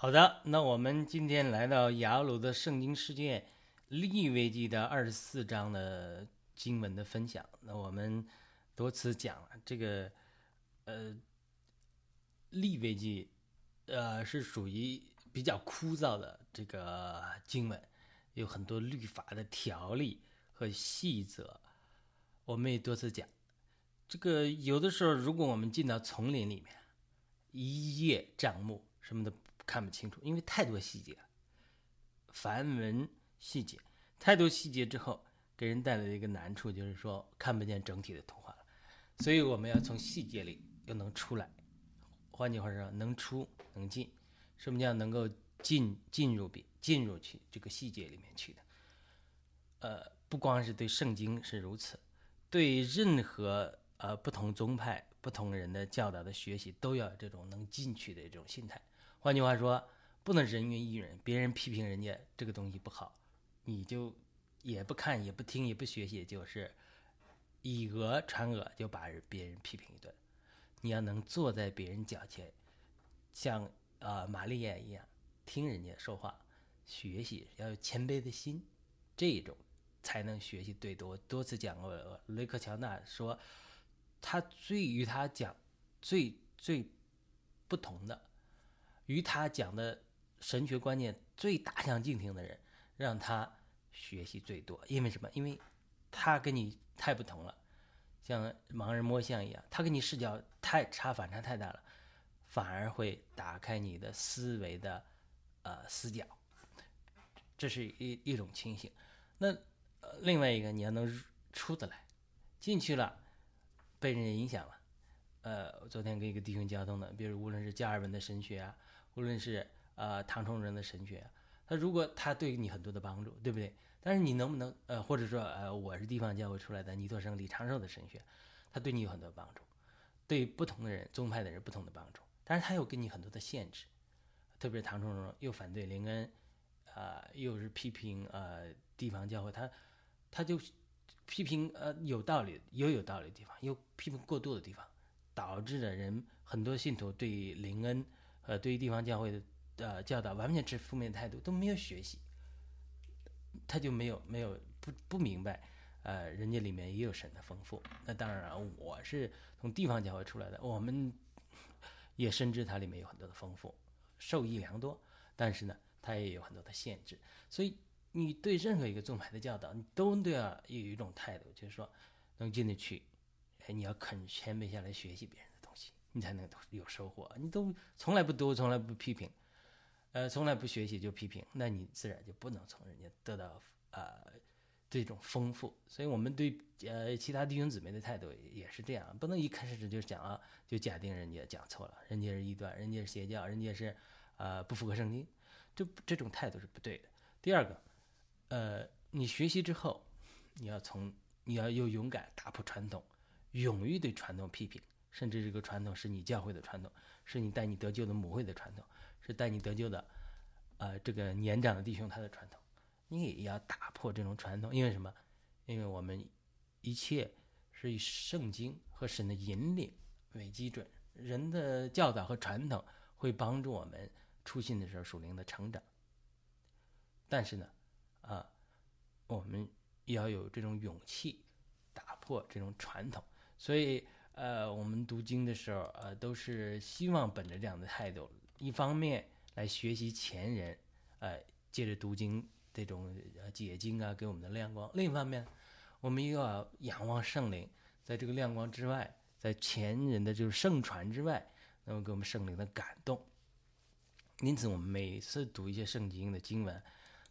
好的，那我们今天来到雅鲁的圣经世界利未记的二十四章的经文的分享。那我们多次讲了这个，呃，利未记，呃，是属于比较枯燥的这个经文，有很多律法的条例和细则。我们也多次讲，这个有的时候，如果我们进到丛林里面，一叶障目，什么的。看不清楚，因为太多细节，繁文细节太多细节之后，给人带来的一个难处就是说看不见整体的图画了。所以我们要从细节里又能出来，换句话说，能出能进。什么叫能够进进入比进入去这个细节里面去的？呃，不光是对圣经是如此，对任何呃不同宗派、不同人的教导的学习，都要有这种能进去的这种心态。换句话说，不能人云亦云。别人批评人家这个东西不好，你就也不看、也不听、也不学习，就是以讹传讹，就把别人批评一顿。你要能坐在别人脚前，像啊玛丽亚一样听人家说话，学习要有谦卑的心，这种才能学习最多。多次讲过，雷克乔纳说，他最与他讲最最不同的。与他讲的神学观念最大相径庭的人，让他学习最多。因为什么？因为他跟你太不同了，像盲人摸象一样，他跟你视角太差，反差太大了，反而会打开你的思维的呃死角。这是一一种情形。那另外一个，你要能出得来，进去了，被人家影响了。呃，昨天跟一个弟兄交通的，比如无论是加尔文的神学啊。无论是呃唐崇荣的神学，他如果他对你很多的帮助，对不对？但是你能不能呃，或者说呃，我是地方教会出来的尼托生李长寿的神学，他对你有很多帮助，对不同的人宗派的人不同的帮助，但是他又给你很多的限制，特别是唐崇荣又反对林恩，啊，又是批评呃地方教会，他他就批评呃有道理有有道理的地方，又批评过度的地方，导致了人很多信徒对林恩。呃，对于地方教会的呃教导，完全持负面态度，都没有学习，他就没有没有不不明白，呃，人家里面也有神的丰富。那当然了，我是从地方教会出来的，我们也深知它里面有很多的丰富，受益良多。但是呢，它也有很多的限制。所以你对任何一个宗派的教导，你都都要有一种态度，就是说能进得去，哎，你要肯谦卑下来学习别人。你才能有收获。你都从来不读，从来不批评，呃，从来不学习就批评，那你自然就不能从人家得到呃这种丰富。所以，我们对呃其他弟兄姊妹的态度也是这样，不能一开始就讲啊，就假定人家讲错了，人家是异端，人家是邪教，人家是呃不符合圣经，这这种态度是不对的。第二个，呃，你学习之后，你要从你要有勇敢打破传统，勇于对传统批评。甚至这个传统是你教会的传统，是你带你得救的母会的传统，是带你得救的，呃，这个年长的弟兄他的传统，你也要打破这种传统。因为什么？因为我们一切是以圣经和神的引领为基准，人的教导和传统会帮助我们出信的时候属灵的成长。但是呢，啊，我们要有这种勇气打破这种传统，所以。呃，我们读经的时候，呃，都是希望本着这样的态度，一方面来学习前人，呃，借着读经这种解经啊，给我们的亮光；另一方面，我们又要仰望圣灵，在这个亮光之外，在前人的就是圣传之外，能够给我们圣灵的感动。因此，我们每次读一些圣经的经文，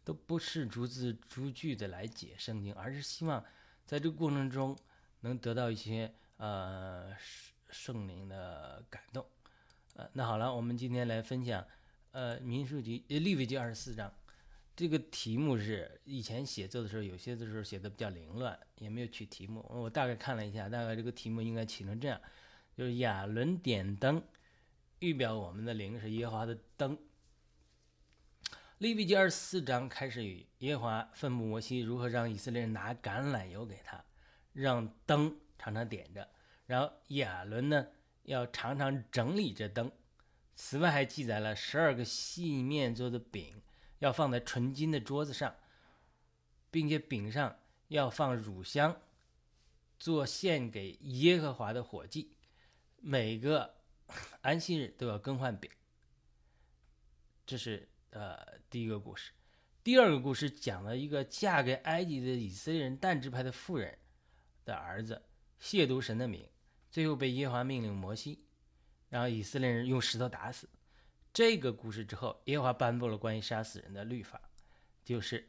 都不是逐字逐句的来解圣经，而是希望在这个过程中能得到一些。呃，圣灵的感动，呃，那好了，我们今天来分享，呃，民数记利未记二十四章，这个题目是以前写作的时候，有些的时候写的比较凌乱，也没有取题目。我大概看了一下，大概这个题目应该起成这样，就是亚伦点灯，预表我们的灵是耶和华的灯。利未记二十四章开始于耶和华吩咐摩西如何让以色列人拿橄榄油给他，让灯。常常点着，然后亚伦呢要常常整理这灯，此外，还记载了十二个细面做的饼，要放在纯金的桌子上，并且饼上要放乳香，做献给耶和华的火祭。每个 安息日都要更换饼。这是呃第一个故事。第二个故事讲了一个嫁给埃及的以色列人但支派的妇人的儿子亵渎神的名，最后被耶和华命令摩西，然后以色列人用石头打死。这个故事之后，耶和华颁布了关于杀死人的律法，就是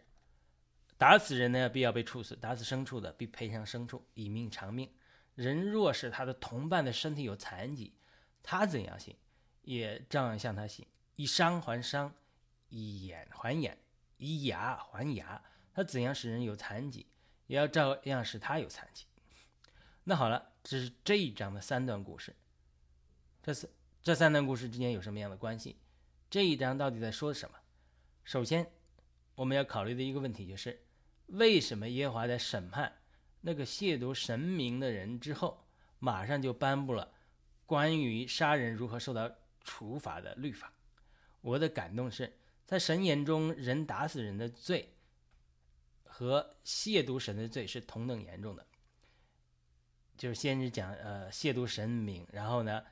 打死人呢必要被处死，打死牲畜的必赔偿牲畜，以命偿命。人若是他的同伴的身体有残疾，他怎样行，也照样向他行，以伤还伤，以眼还眼。以牙还牙，他怎样使人有残疾，也要照样使他有残疾。那好了，这是这一章的三段故事。这是这三段故事之间有什么样的关系？这一章到底在说什么？首先，我们要考虑的一个问题就是：为什么耶和华在审判那个亵渎神明的人之后，马上就颁布了关于杀人如何受到处罚的律法？我的感动是。在神眼中，人打死人的罪和亵渎神的罪是同等严重的。就是先是讲呃亵渎神明，然后呢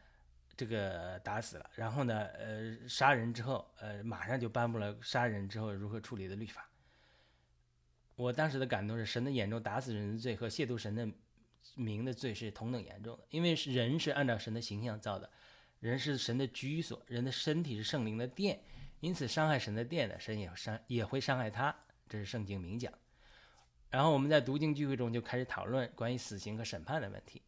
这个打死了，然后呢呃杀人之后，呃马上就颁布了杀人之后如何处理的律法。我当时的感动是，神的眼中打死人的罪和亵渎神的名的罪是同等严重的，因为人是按照神的形象造的，人是神的居所，人的身体是圣灵的殿。因此，伤害神的殿的神也伤也会伤害他，这是圣经明讲。然后我们在读经聚会中就开始讨论关于死刑和审判的问题。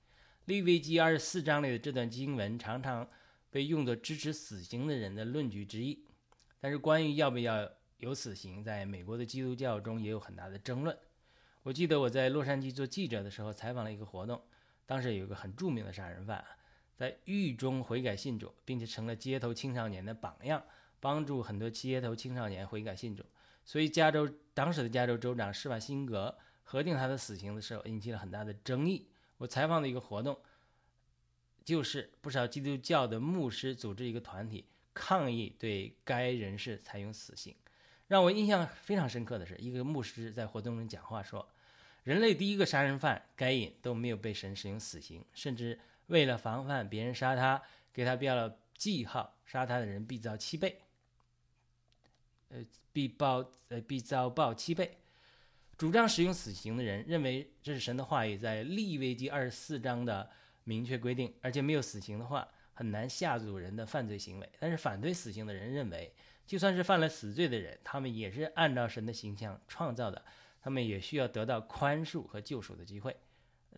利未记二十四章里的这段经文常常被用作支持死刑的人的论据之一。但是，关于要不要有死刑，在美国的基督教中也有很大的争论。我记得我在洛杉矶做记者的时候，采访了一个活动，当时有一个很著名的杀人犯，在狱中悔改信主，并且成了街头青少年的榜样。帮助很多街头青少年悔改信主，所以加州当时的加州州长施瓦辛格核定他的死刑的时候，引起了很大的争议。我采访的一个活动，就是不少基督教的牧师组织一个团体抗议对该人士采用死刑。让我印象非常深刻的是，一个牧师在活动中讲话说：“人类第一个杀人犯该隐都没有被神使用死刑，甚至为了防范别人杀他，给他标了记号，杀他的人必遭七倍。”呃，必报呃必遭报七倍。主张使用死刑的人认为这是神的话语在利未记二十四章的明确规定，而且没有死刑的话很难吓阻人的犯罪行为。但是反对死刑的人认为，就算是犯了死罪的人，他们也是按照神的形象创造的，他们也需要得到宽恕和救赎的机会。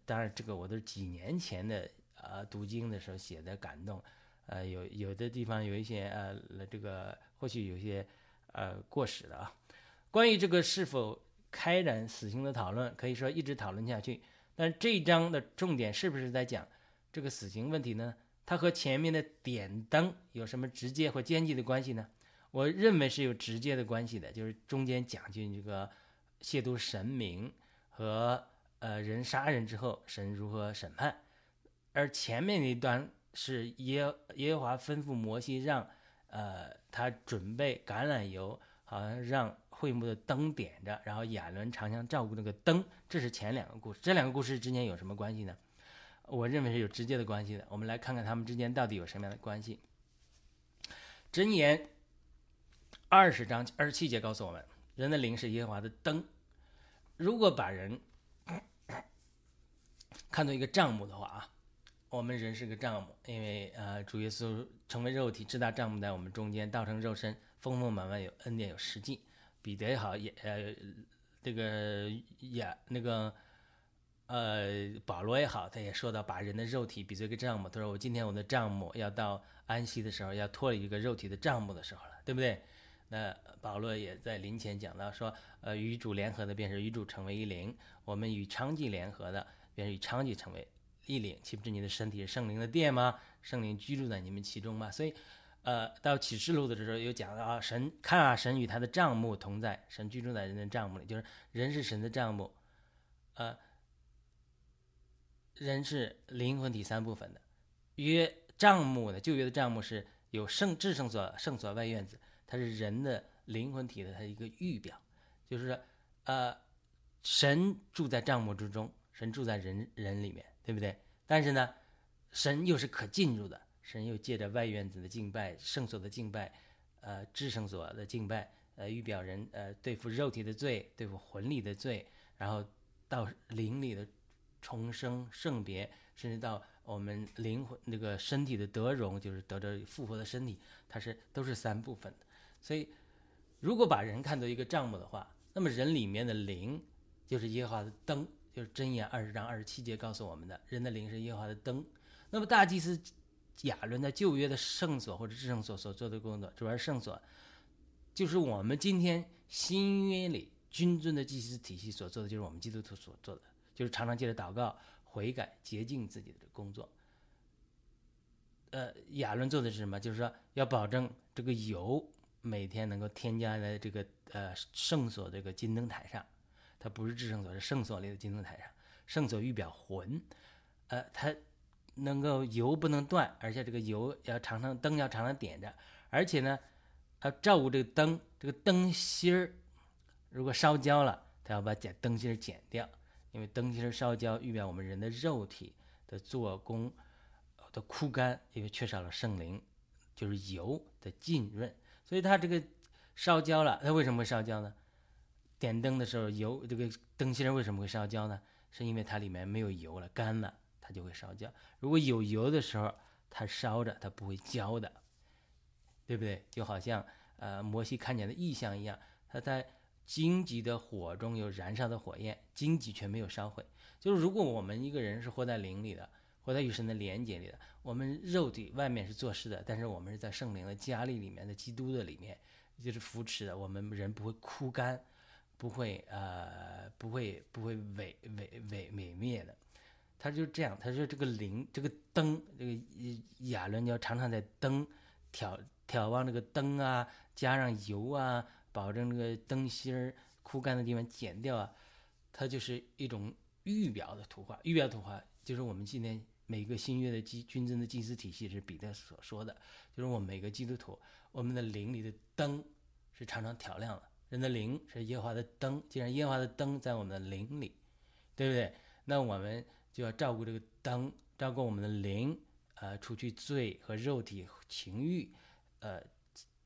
当然，这个我都是几年前的呃读经的时候写的感动，呃有有的地方有一些呃这个或许有些。呃，过时的啊。关于这个是否开展死刑的讨论，可以说一直讨论下去。但这一章的重点是不是在讲这个死刑问题呢？它和前面的点灯有什么直接或间接的关系呢？我认为是有直接的关系的，就是中间讲进这个亵渎神明和呃人杀人之后神如何审判，而前面那段是耶耶和华吩咐摩西让。呃，他准备橄榄油，好像让会幕的灯点着，然后亚伦常常照顾那个灯。这是前两个故事，这两个故事之间有什么关系呢？我认为是有直接的关系的。我们来看看他们之间到底有什么样的关系。箴言二十章二十七节告诉我们，人的灵是耶和华的灯。如果把人看作一个账目的话啊。我们人是个账目，因为呃，主耶稣成为肉体，知道账目在我们中间，道成肉身，丰丰满满有恩典有实际。彼得也好，也呃，这个也那个呃，保罗也好，他也说到把人的肉体比作一个账目。他说我今天我的账目要到安息的时候，要脱离一个肉体的账目的时候了，对不对？那保罗也在临前讲到说，呃，与主联合的便是与主成为一灵，我们与娼妓联合的便是与娼妓成为。一领，岂不知你的身体是圣灵的殿吗？圣灵居住在你们其中吗？所以，呃，到启示录的时候有讲到啊，神看啊，神与他的账目同在，神居住在人的账目里，就是人是神的账目，呃，人是灵魂体三部分的。约账目的旧约的账目是有圣智圣所、圣所外院子，它是人的灵魂体的它一个预表，就是，呃，神住在帐幕之中，神住在人人里面，对不对？但是呢，神又是可进入的，神又借着外院子的敬拜、圣所的敬拜、呃，至圣所的敬拜，呃，预表人呃对付肉体的罪、对付魂里的罪，然后到灵里的重生、圣别，甚至到。我们灵魂那个身体的得荣，就是得着复活的身体，它是都是三部分。所以，如果把人看作一个账目的话，那么人里面的灵就是耶和华的灯，就是箴言二十章二十七节告诉我们的，人的灵是耶和华的灯。那么大祭司亚伦在旧约的圣所或者至圣所所做的工作，主要是圣所，就是我们今天新约里君尊的祭司体系所做的，就是我们基督徒所做的，就是常常借着祷告。悔改洁净自己的工作，呃，亚伦做的是什么？就是说要保证这个油每天能够添加在这个呃圣所这个金灯台上，它不是至圣所，是圣所里的金灯台上。圣所预表魂，呃，它能够油不能断，而且这个油要常常灯要常常点着，而且呢，要照顾这个灯，这个灯芯儿如果烧焦了，它要把剪灯芯儿剪掉。因为灯芯儿烧焦，预表我们人的肉体的做工的枯干，因为缺少了圣灵，就是油的浸润，所以它这个烧焦了。它为什么会烧焦呢？点灯的时候，油这个灯芯为什么会烧焦呢？是因为它里面没有油了，干了，它就会烧焦。如果有油的时候，它烧着，它不会焦的，对不对？就好像呃摩西看见的异象一样，他在。荆棘的火中有燃烧的火焰，荆棘却没有烧毁。就是如果我们一个人是活在灵里的，活在与神的连接里的，我们肉体外面是做事的，但是我们是在圣灵的加力里面的基督的里面，就是扶持的。我们人不会枯干，不会呃，不会不会萎萎萎萎灭的。他就这样，他说这个灵，这个灯，这个亚伦要常常在灯挑挑望这个灯啊，加上油啊。保证这个灯芯儿枯干的地方剪掉啊，它就是一种预表的图画。预表图画就是我们今天每个新约的基军尊的祭司体系是彼得所说的，就是我们每个基督徒，我们的灵里的灯是常常调亮的。人的灵是耶和华的灯，既然耶和华的灯在我们的灵里，对不对？那我们就要照顾这个灯，照顾我们的灵，呃，除去罪和肉体情欲，呃。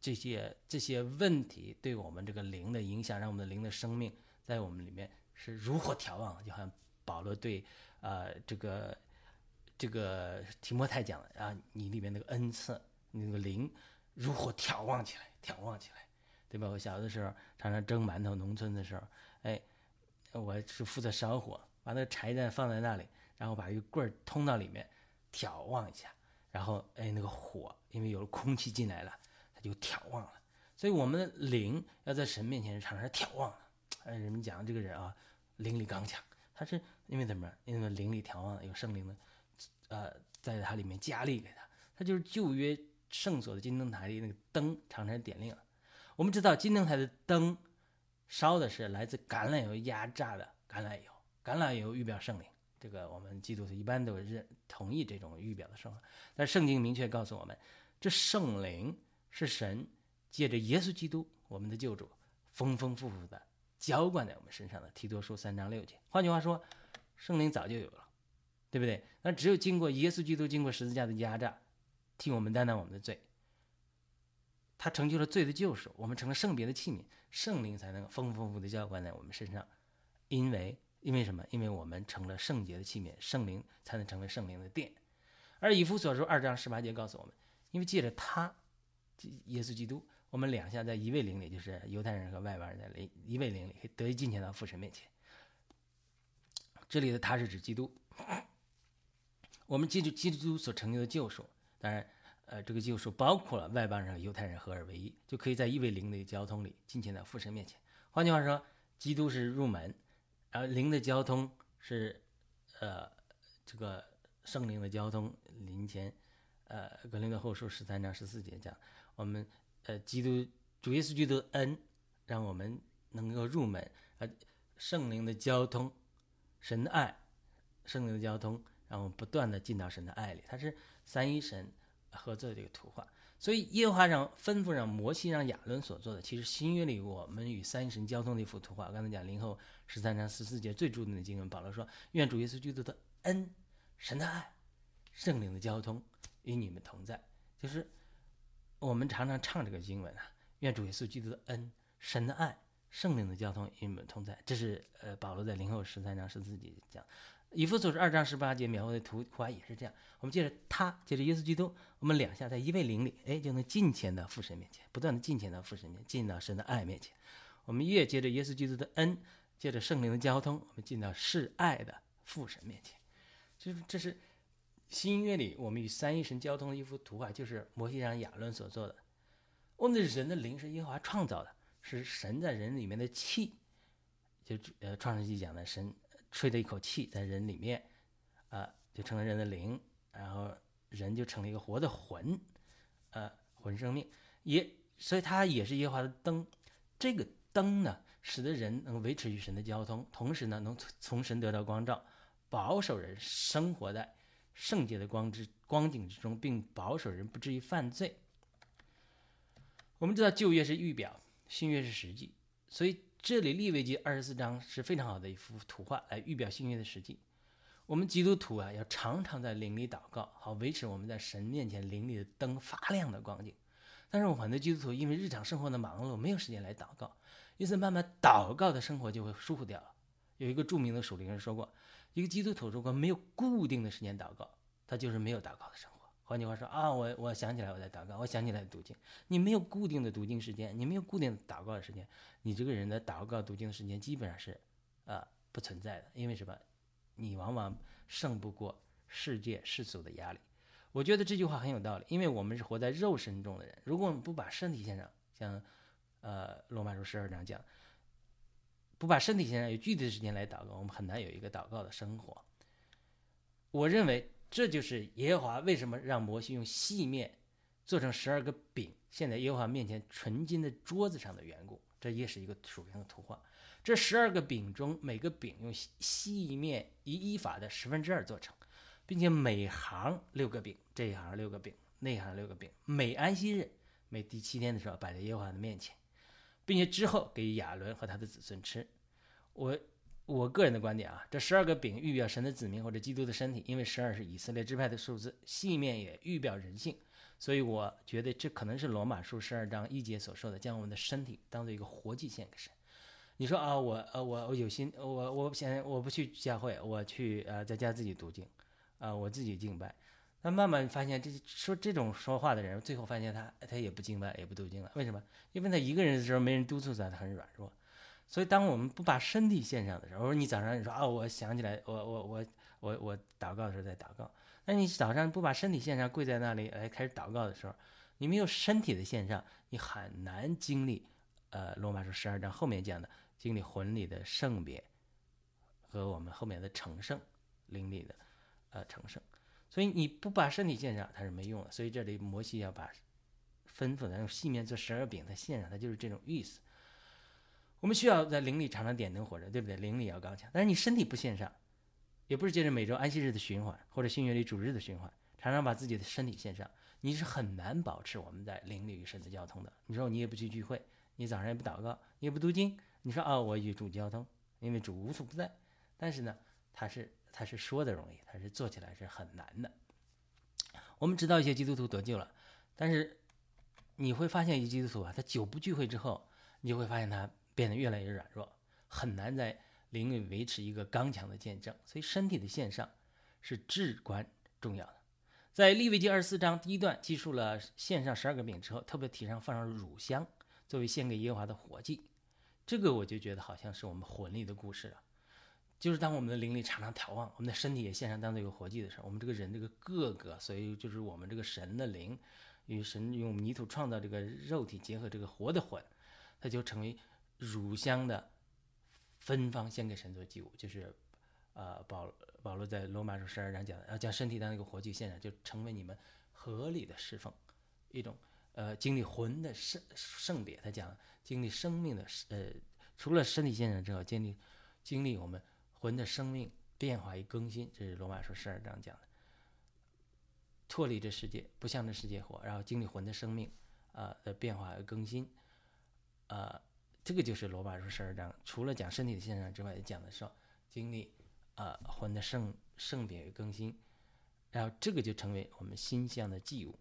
这些这些问题对我们这个灵的影响，让我们的灵的生命在我们里面是如火眺望，就好像保罗对呃这个这个提摩太讲的啊，你里面那个恩赐，那个灵如火眺望起来，眺望起来，对吧？我小的时候常常蒸馒头，农村的时候，哎，我是负责烧火，把那个柴蛋放在那里，然后把一个棍儿通到里面，眺望一下，然后哎那个火，因为有了空气进来了。它就眺望了，所以我们的灵要在神面前常常眺望的。哎，人们讲这个人啊，灵力刚强，他是因为怎么？因为灵力眺望有圣灵的，呃，在他里面加力给他。他就是旧约圣所的金灯台里那个灯常常点亮。我们知道金灯台的灯烧的是来自橄榄油压榨的橄榄油，橄榄油预表圣灵。这个我们基督徒一般都认同意这种预表的说法。但圣经明确告诉我们，这圣灵。是神借着耶稣基督，我们的救主，丰丰富富的浇灌在我们身上的。提多书三章六节。换句话说，圣灵早就有了，对不对？那只有经过耶稣基督经过十字架的压榨，替我们担当我们的罪，他成就了罪的救赎，我们成了圣别的器皿，圣灵才能丰丰富的浇灌在我们身上。因为因为什么？因为我们成了圣洁的器皿，圣灵才能成为圣灵的殿。而以弗所书二章十八节告诉我们，因为借着他。耶稣基督，我们两下在一位灵里，就是犹太人和外邦人在灵一位灵里，得以进前到父神面前。这里的他是指基督，我们基督基督所成就的救赎。当然，呃，这个救赎包括了外邦人和犹太人合二为一，就可以在一位灵的交通里进前到父神面前。换句话说，基督是入门，然后灵的交通是，呃，这个圣灵的交通临前。呃，格林的后书十三章十四节讲。我们呃，基督主耶稣基督的恩，让我们能够入门。呃，圣灵的交通，神的爱，圣灵的交通，让我们不断的进到神的爱里。它是三一神合作的这个图画。所以耶和华让吩咐让摩西让亚伦所做的，其实新约里我们与三神交通的一幅图画。刚才讲零后十三章十四节最著名的经文，保罗说：“愿主耶稣基督的恩、神的爱、圣灵的交通与你们同在。”就是我们常常唱这个经文啊，“愿主耶稣基督的恩、神的爱、圣灵的交通与你们同在。”这是呃保罗在零后十三章十四节讲。以弗所是二章十八节描绘的图画也是这样。我们借着他，借着耶稣基督，我们两下在一位灵里，哎，就能近前到父神面前，不断的近前到父神面前，进到神的爱面前。我们越借着耶稣基督的恩，借着圣灵的交通，我们进到是爱的父神面前。就是这是新约里我们与三一神交通的一幅图画，就是摩西让亚伦所做的。我们的人的灵是耶和华创造的，是神在人里面的气，就呃创世纪讲的神。吹了一口气在人里面，啊，就成了人的灵，然后人就成了一个活的魂，呃，魂生命，也，所以它也是耶和华的灯。这个灯呢，使得人能维持与神的交通，同时呢，能从神得到光照，保守人生活在圣洁的光之光景之中，并保守人不至于犯罪。我们知道旧约是预表，新约是实际，所以。这里利未记二十四章是非常好的一幅图画，来预表幸运的实际。我们基督徒啊，要常常在灵里祷告，好维持我们在神面前灵里的灯发亮的光景。但是，我们很多基督徒因为日常生活的忙碌，没有时间来祷告，因此慢慢祷告的生活就会疏忽掉了。有一个著名的属灵人说过，一个基督徒如果没有固定的时间祷告，他就是没有祷告的生活。换句话说啊，我我想起来我在祷告，我想起来读经。你没有固定的读经时间，你没有固定祷告的时间，你这个人的祷告读经的时间基本上是，啊不存在的。因为什么？你往往胜不过世界世俗的压力。我觉得这句话很有道理，因为我们是活在肉身中的人。如果我们不把身体献上，像，呃罗马书十二章讲，不把身体献上，有具体的时间来祷告，我们很难有一个祷告的生活。我认为。这就是耶和华为什么让摩西用细面做成十二个饼，现在耶和华面前纯金的桌子上的缘故。这也是一个属灵的图画。这十二个饼中，每个饼用细面以依法的十分之二做成，并且每行六个饼，这一行六个饼，那一行六个饼。每安息日，每第七天的时候摆在耶和华的面前，并且之后给亚伦和他的子孙吃。我。我个人的观点啊，这十二个饼预表神的子民或者基督的身体，因为十二是以色列支派的数字，细面也预表人性，所以我觉得这可能是罗马书十二章一节所说的，将我们的身体当做一个活祭献给神。你说啊，我呃我我有心，我我不想我不去教会，我去呃在家自己读经，啊我自己敬拜，那慢慢发现这说这种说话的人，最后发现他他也不敬拜也不读经了，为什么？因为他一个人的时候没人督促他，他很软弱。所以，当我们不把身体献上的时候，我说你早上你说啊，我想起来，我我我我我祷告的时候在祷告。那你早上不把身体献上，跪在那里来开始祷告的时候，你没有身体的献上，你很难经历，呃，罗马书十二章后面讲的经历魂里的圣别和我们后面的成圣灵里的呃成圣。所以你不把身体献上，它是没用的。所以这里摩西要把吩咐的用细面做十二饼，它献上，它就是这种意思。我们需要在灵里常常点灯活着，对不对？灵里要刚强。但是你身体不献上，也不是借着每周安息日的循环或者新约里主日的循环，常常把自己的身体献上，你是很难保持我们在灵里与神的交通的。你说你也不去聚会，你早上也不祷告，你也不读经，你说啊，我与主交通，因为主无处不在。但是呢，他是他是说的容易，他是做起来是很难的。我们知道一些基督徒得救了，但是你会发现一些基督徒啊，他久不聚会之后，你就会发现他。变得越来越软弱，很难在灵里维持一个刚强的见证，所以身体的线上是至关重要的。在利未记二十四章第一段记述了献上十二个饼之后，特别提上放上乳香作为献给耶和华的活祭，这个我就觉得好像是我们魂里的故事了。就是当我们的灵力常常眺望，我们的身体也献上当做一个活祭的时候，我们这个人这个个个，所以就是我们这个神的灵与神用泥土创造这个肉体结合这个活的魂，它就成为。乳香的芬芳献给神做祭物，就是，呃，保保罗在罗马书十二章讲的，要将身体当一个活祭献上，就成为你们合理的侍奉，一种呃经历魂的圣圣别。他讲经历生命的呃，除了身体献上之后，经历经历我们魂的生命变化与更新，这是罗马书十二章讲的。脱离这世界，不向这世界活，然后经历魂的生命啊的变化和更新，啊，这个就是罗马书十二章，除了讲身体的现象之外，也讲的是经历啊魂的圣圣变与更新，然后这个就成为我们心象的祭物。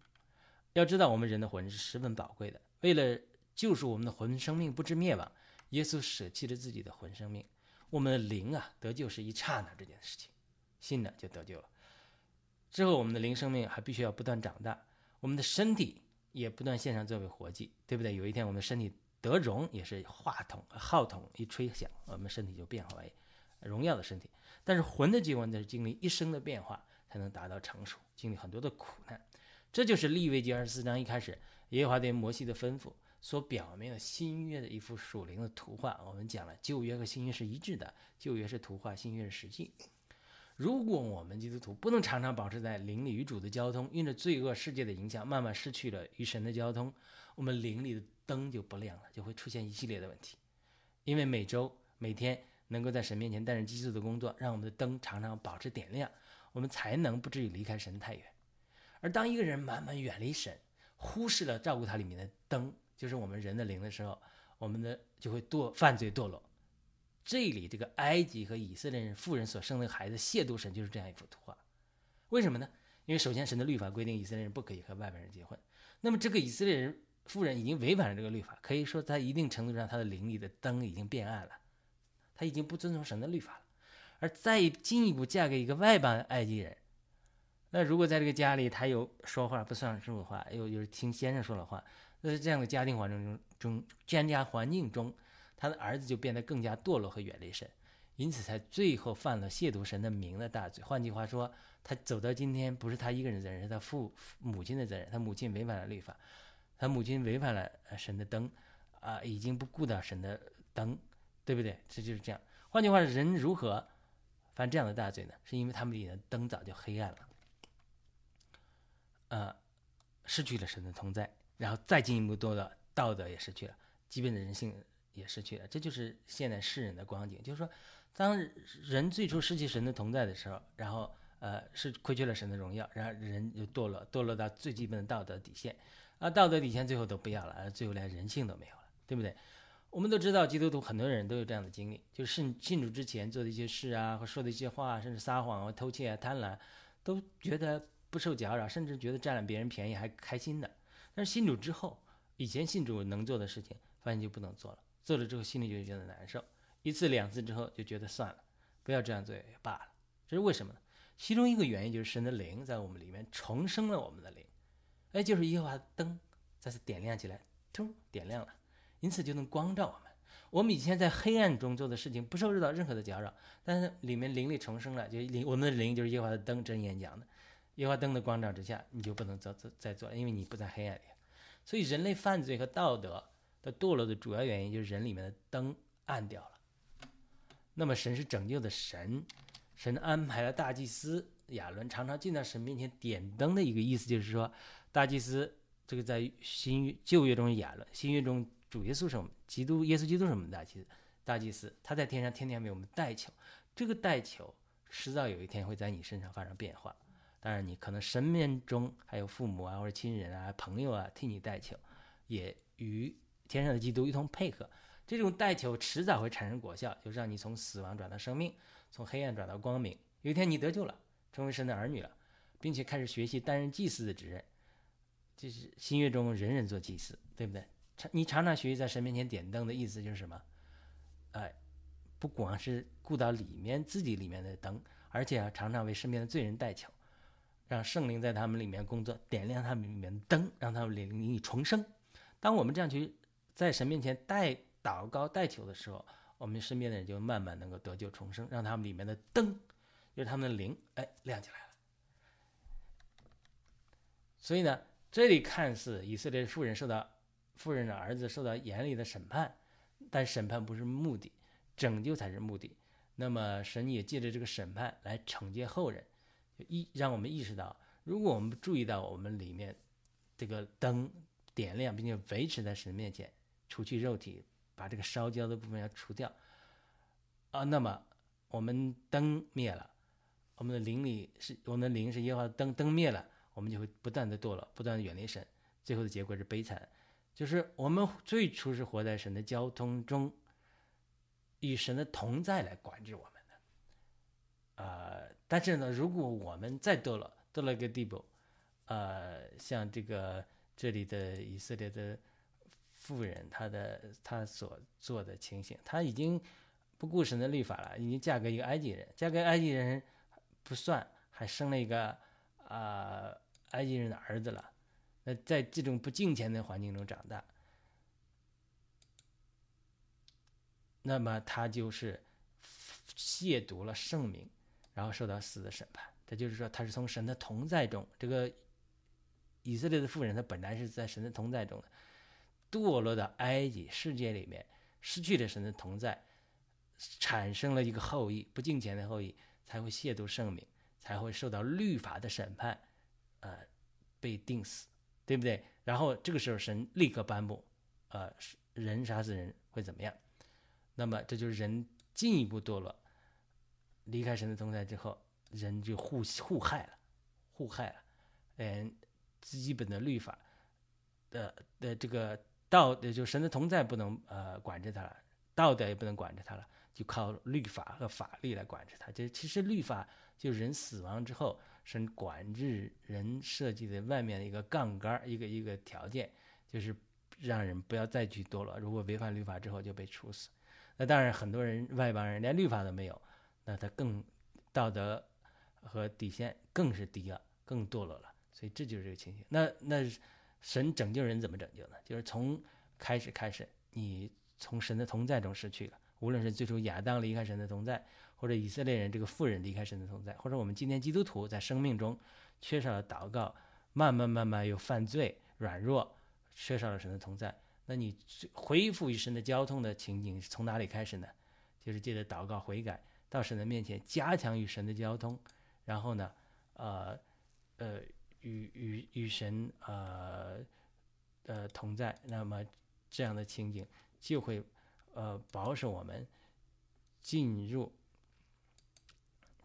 要知道，我们人的魂是十分宝贵的，为了救赎我们的魂生命不知灭亡，耶稣舍弃了自己的魂生命。我们的灵啊得救是一刹那这件事情，信了就得救了。之后，我们的灵生命还必须要不断长大，我们的身体也不断献上作为活祭，对不对？有一天，我们的身体德荣，也是话筒号筒一吹响，我们身体就变化为荣耀的身体。但是魂的结婚呢，是经历一生的变化才能达到成熟，经历很多的苦难。这就是利未记二十四章一开始耶和华对摩西的吩咐所表明的新约的一幅属灵的图画。我们讲了，旧约和新约是一致的，旧约是图画，新约是实际。如果我们基督徒不能常常保持在灵里与主的交通，因着罪恶世界的影响，慢慢失去了与神的交通，我们灵里的灯就不亮了，就会出现一系列的问题。因为每周、每天能够在神面前担任基督的工作，让我们的灯常常保持点亮，我们才能不至于离开神太远。而当一个人慢慢远离神，忽视了照顾他里面的灯，就是我们人的灵的时候，我们的就会堕犯罪堕落。这里这个埃及和以色列人妇人所生的孩子亵渎神，就是这样一幅图画。为什么呢？因为首先神的律法规定以色列人不可以和外邦人结婚。那么这个以色列人妇人已经违反了这个律法，可以说在一定程度上他的灵里的灯已经变暗了，他已经不遵从神的律法了。而再进一步嫁给一个外邦埃及人，那如果在这个家里他有说话不算数的话，又又是听先生说的话，那在这样的家庭环境中中家家环境中。他的儿子就变得更加堕落和远离神，因此才最后犯了亵渎神的名的大罪。换句话说，他走到今天不是他一个人的责任，是他父母亲的责任。他母亲违反了律法，他母亲违反了神的灯，啊，已经不顾到神的灯，对不对？这就是这样。换句话说，人如何犯这样的大罪呢？是因为他们里的灯早就黑暗了，呃，失去了神的同在，然后再进一步多的道德也失去了，基本的人性。也失去了，这就是现在世人的光景。就是说，当人最初失去神的同在的时候，然后呃是亏缺了神的荣耀，然后人就堕落，堕落到最基本的道德底线，啊，道德底线最后都不要了，最后连人性都没有了，对不对？我们都知道，基督徒很多人都有这样的经历，就是信信主之前做的一些事啊，或说的一些话，甚至撒谎啊、偷窃啊、贪婪，都觉得不受搅扰，甚至觉得占了别人便宜还开心的。但是信主之后，以前信主能做的事情，发现就不能做了。做了之后心里就觉得难受，一次两次之后就觉得算了，不要这样做也罢了。这是为什么呢？其中一个原因就是神的灵在我们里面重生了我们的灵，哎，就是耶和华的灯再次点亮起来，突点亮了，因此就能光照我们。我们以前在黑暗中做的事情不受到任何的搅扰，但是里面灵力重生了，就灵我们的灵就是耶和华的灯，真言讲的，耶和华灯的光照之下，你就不能做做再做，因为你不在黑暗里。所以人类犯罪和道德。的堕落的主要原因就是人里面的灯暗掉了。那么神是拯救的神，神安排了大祭司亚伦常常进到神面前点灯的一个意思，就是说大祭司这个在新旧约中演了，新约中主耶稣是我们基督耶稣基督是我们大祭司，大祭司他在天上天天为我们代求，这个代求迟早有一天会在你身上发生变化。当然你可能身边中还有父母啊或者亲人啊朋友啊替你代求，也与。天上的基督一同配合，这种代求迟早会产生果效，就是让你从死亡转到生命，从黑暗转到光明。有一天你得救了，成为神的儿女了，并且开始学习担任祭司的职任，这是新月中人人做祭司，对不对？常你常常学习在神面前点灯的意思就是什么？哎，不光是顾到里面自己里面的灯，而且啊常常为身边的罪人代求，让圣灵在他们里面工作，点亮他们里面的灯，让他们灵灵重生。当我们这样去。在神面前代祷告、代求的时候，我们身边的人就慢慢能够得救重生，让他们里面的灯，就是他们的灵，哎，亮起来了。所以呢，这里看似以色列妇人受到妇人的儿子受到严厉的审判，但审判不是目的，拯救才是目的。那么神也借着这个审判来惩戒后人，意让我们意识到，如果我们注意到我们里面这个灯点亮，并且维持在神面前。除去肉体，把这个烧焦的部分要除掉啊。那么我们灯灭了，我们的灵里是我们的灵是耶和华灯，灯灭了，我们就会不断的堕落，不断的远离神，最后的结果是悲惨，就是我们最初是活在神的交通中，与神的同在来管制我们的，呃，但是呢，如果我们再堕落，堕落一个地步，呃，像这个这里的以色列的妇人，她的她所做的情形，她已经不顾神的律法了，已经嫁给一个埃及人，嫁给埃及人不算，还生了一个啊埃及人的儿子了。那在这种不敬虔的环境中长大，那么他就是亵渎了圣名，然后受到死的审判。这就是说，他是从神的同在中，这个以色列的妇人，他本来是在神的同在中的，堕落到埃及世界里面，失去了神的同在，产生了一个后裔，不敬虔的后裔，才会亵渎圣名，才会受到律法的审判，呃，被定死，对不对？然后这个时候，神立刻颁布，呃，人杀死人会怎么样？那么这就是人进一步堕落，离开神的同在之后。人就互互害了，互害了，嗯，基本的律法的的这个道，就神的同在不能呃管着他了，道德也不能管着他了，就靠律法和法律来管着他。就其实律法就人死亡之后，神管制人设计的外面的一个杠杆，一个一个条件，就是让人不要再去堕落。如果违反律法之后就被处死。那当然很多人外邦人连律法都没有，那他更道德。和底线更是低了，更堕落了，所以这就是这个情形。那那神拯救人怎么拯救呢？就是从开始开始，你从神的同在中失去了。无论是最初亚当离开神的同在，或者以色列人这个妇人离开神的同在，或者我们今天基督徒在生命中缺少了祷告，慢慢慢慢又犯罪软弱，缺少了神的同在。那你恢复与神的交通的情景是从哪里开始呢？就是借着祷告悔改，到神的面前，加强与神的交通。然后呢，呃，呃，与与与神呃呃同在，那么这样的情景就会呃保守我们进入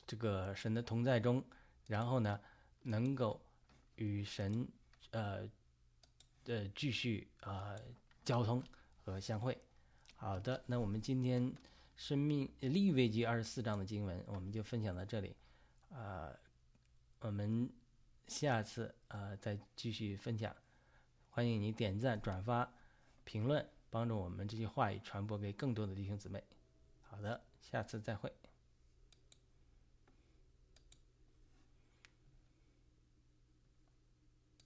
这个神的同在中，然后呢，能够与神呃的继续啊交通和相会。好的，那我们今天生命立位记二十四章的经文，我们就分享到这里。啊，我们下次啊再继续分享，欢迎你点赞、转发、评论，帮助我们这些话语传播给更多的弟兄姊妹。好的，下次再会。